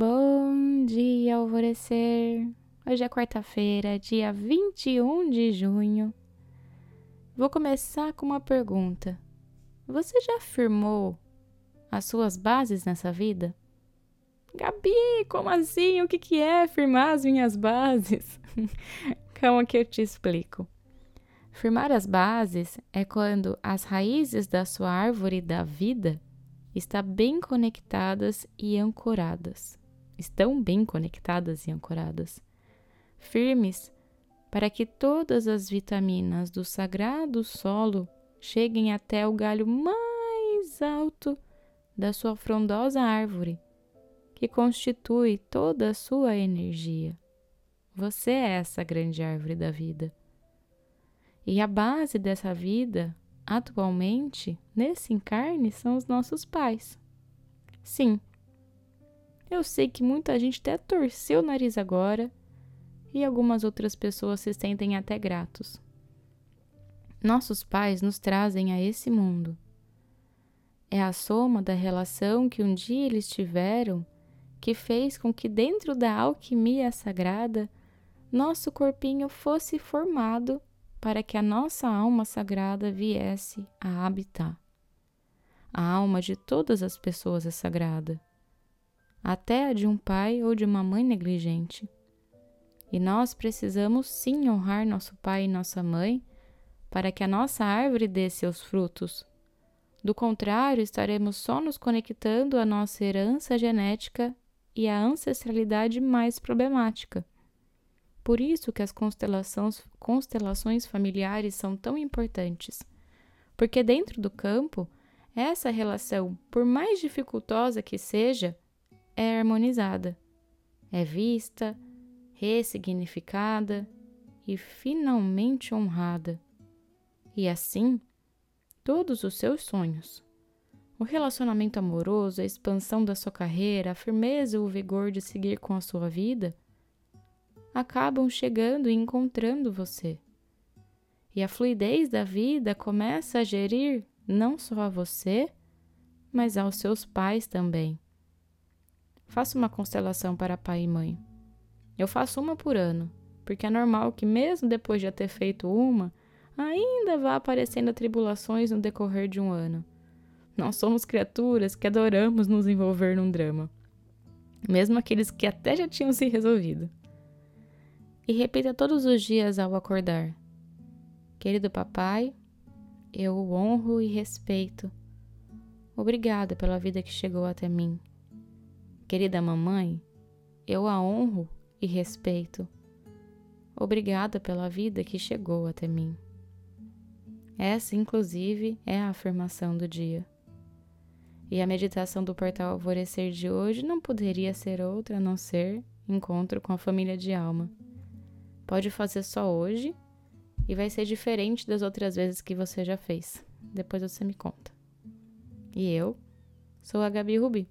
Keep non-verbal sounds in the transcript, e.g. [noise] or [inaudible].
Bom dia, alvorecer! Hoje é quarta-feira, dia 21 de junho. Vou começar com uma pergunta. Você já firmou as suas bases nessa vida? Gabi, como assim? O que, que é firmar as minhas bases? [laughs] Calma que eu te explico. Firmar as bases é quando as raízes da sua árvore da vida estão bem conectadas e ancoradas estão bem conectadas e ancoradas, firmes para que todas as vitaminas do sagrado solo cheguem até o galho mais alto da sua frondosa árvore, que constitui toda a sua energia. Você é essa grande árvore da vida. E a base dessa vida, atualmente, nesse encarne, são os nossos pais. Sim, eu sei que muita gente até torceu o nariz agora e algumas outras pessoas se sentem até gratos. Nossos pais nos trazem a esse mundo. É a soma da relação que um dia eles tiveram que fez com que, dentro da alquimia sagrada, nosso corpinho fosse formado para que a nossa alma sagrada viesse a habitar. A alma de todas as pessoas é sagrada até a de um pai ou de uma mãe negligente. E nós precisamos sim honrar nosso pai e nossa mãe para que a nossa árvore dê seus frutos. Do contrário, estaremos só nos conectando à nossa herança genética e à ancestralidade mais problemática. Por isso que as constelações, constelações familiares são tão importantes, porque dentro do campo, essa relação, por mais dificultosa que seja, é harmonizada, é vista, ressignificada e finalmente honrada. E assim, todos os seus sonhos. O relacionamento amoroso, a expansão da sua carreira, a firmeza e o vigor de seguir com a sua vida acabam chegando e encontrando você. E a fluidez da vida começa a gerir não só a você, mas aos seus pais também. Faça uma constelação para pai e mãe. Eu faço uma por ano, porque é normal que, mesmo depois de já ter feito uma, ainda vá aparecendo tribulações no decorrer de um ano. Nós somos criaturas que adoramos nos envolver num drama, mesmo aqueles que até já tinham se resolvido. E repita todos os dias ao acordar: Querido papai, eu o honro e respeito. Obrigada pela vida que chegou até mim. Querida mamãe, eu a honro e respeito. Obrigada pela vida que chegou até mim. Essa, inclusive, é a afirmação do dia. E a meditação do portal Alvorecer de hoje não poderia ser outra a não ser encontro com a família de alma. Pode fazer só hoje e vai ser diferente das outras vezes que você já fez. Depois você me conta. E eu sou a Gabi Rubi